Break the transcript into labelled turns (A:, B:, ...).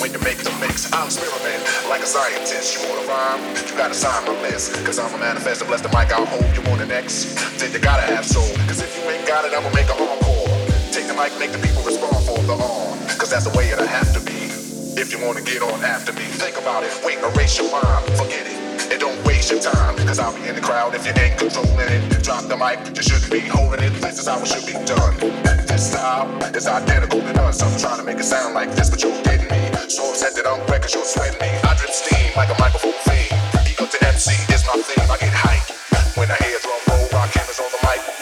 A: when you make the mix. I'm experimenting like a scientist. You wanna rhyme? You gotta sign my list. Cause I'm a manifest bless the mic, I'll hold you on the next. Then you gotta have soul. Cause if you ain't got it, I'ma make an encore. Take the mic, make the people respond for the arm. Cause that's the way it'll have to be. If you wanna get on after me, think about it. Wait, erase your mind, forget it and don't waste your time. Cause I'll be in the crowd if you ain't controlling it. Drop the mic, you shouldn't be holding it. This is how it should be done. This style is identical to none. Some trying to make it sound like this, but you're kidding me. So upset that I'm wrecking, you're sweating me. I drip steam like a microphone fiend. Ego to MC is my theme, I get hype. When I hear drum roll, rock cameras on the mic.